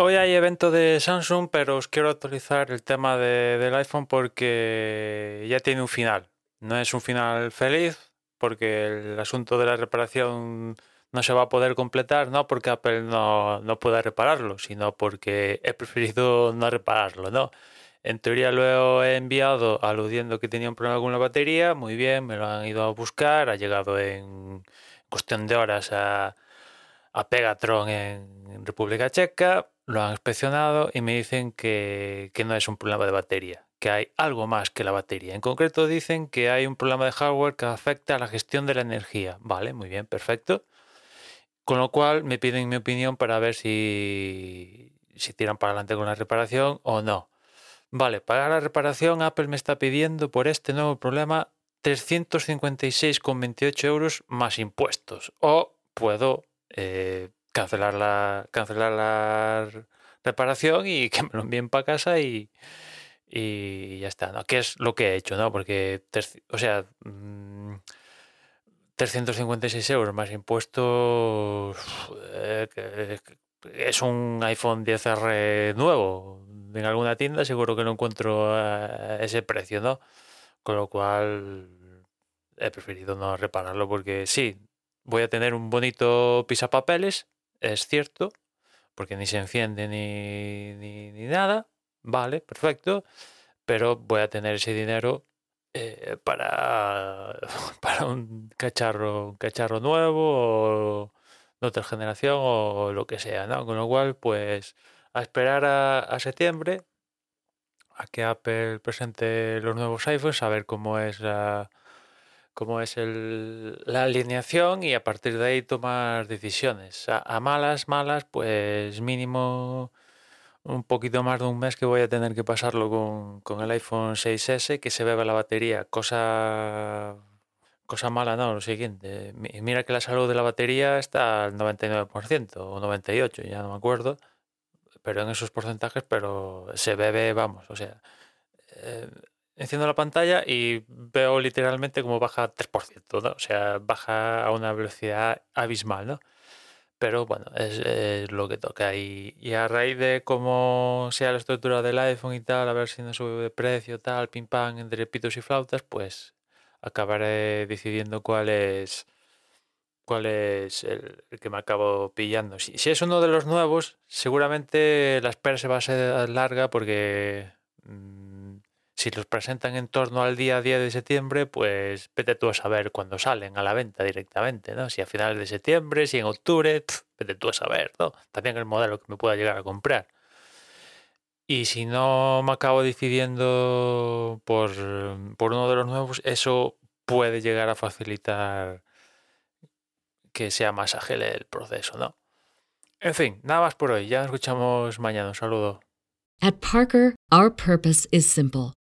Hoy hay evento de Samsung, pero os quiero actualizar el tema de- del iPhone porque ya tiene un final. No es un final feliz porque el asunto de la reparación no se va a poder completar, no porque Apple no, no pueda repararlo, sino porque he preferido no repararlo, ¿no? En teoría lo he enviado aludiendo que tenía un problema con la batería, muy bien, me lo han ido a buscar, ha llegado en cuestión de horas a, a Pegatron en República Checa, lo han inspeccionado y me dicen que, que no es un problema de batería, que hay algo más que la batería. En concreto dicen que hay un problema de hardware que afecta a la gestión de la energía. Vale, muy bien, perfecto. Con lo cual me piden mi opinión para ver si, si tiran para adelante con la reparación o no. Vale, para la reparación Apple me está pidiendo por este nuevo problema 356,28 euros más impuestos. O puedo eh, cancelar, la, cancelar la reparación y que me lo envíen para casa y, y ya está, ¿no? Es lo que he hecho, ¿no? Porque, o sea, mm, 356 euros más impuestos eh, es un iPhone 10R nuevo. En alguna tienda seguro que no encuentro ese precio, ¿no? Con lo cual he preferido no repararlo porque sí, voy a tener un bonito pisapapeles, es cierto, porque ni se enciende ni, ni, nada, vale, perfecto, pero voy a tener ese dinero eh, para, para un cacharro, un cacharro nuevo o de otra generación o lo que sea, ¿no? Con lo cual, pues a esperar a septiembre a que Apple presente los nuevos iPhones, a ver cómo es la, cómo es el- la alineación y a partir de ahí tomar decisiones. A, malas, malas, pues mínimo un poquito más de un mes que voy a tener que pasarlo con, con el iPhone 6S, que se beba la batería, cosa, cosa mala, no, lo siguiente. mi- Mira que la salud de la batería está al 99% o 98%, ya no me acuerdo, pero en esos porcentajes, pero se bebe, vamos, o sea, eh, enciendo la pantalla y veo literalmente como baja 3%, ¿no? O sea, baja a una velocidad abismal, ¿no? Pero bueno, es, es lo que toca. Y, y a raíz de cómo sea la estructura del iPhone y tal, a ver si no sube de precio, tal, pim pam, entre pitos y flautas, pues acabaré decidiendo cuál es cuál es el, que me acabo pillando. Si, si es uno de los nuevos, seguramente la espera se va a ser larga porque mm, si los presentan en torno al día 10 de septiembre, pues vete tú a saber cuándo salen a la venta directamente, ¿no? Si a finales de septiembre, si en octubre, vete tú a saber, ¿no? También el modelo que me pueda llegar a comprar. Y si no me acabo decidiendo por, por uno de los nuevos, eso puede llegar a facilitar que sea más ágil el proceso, ¿no? En fin, nada más por hoy. Ya nos escuchamos mañana. Un saludo. At Parker, our purpose is simple.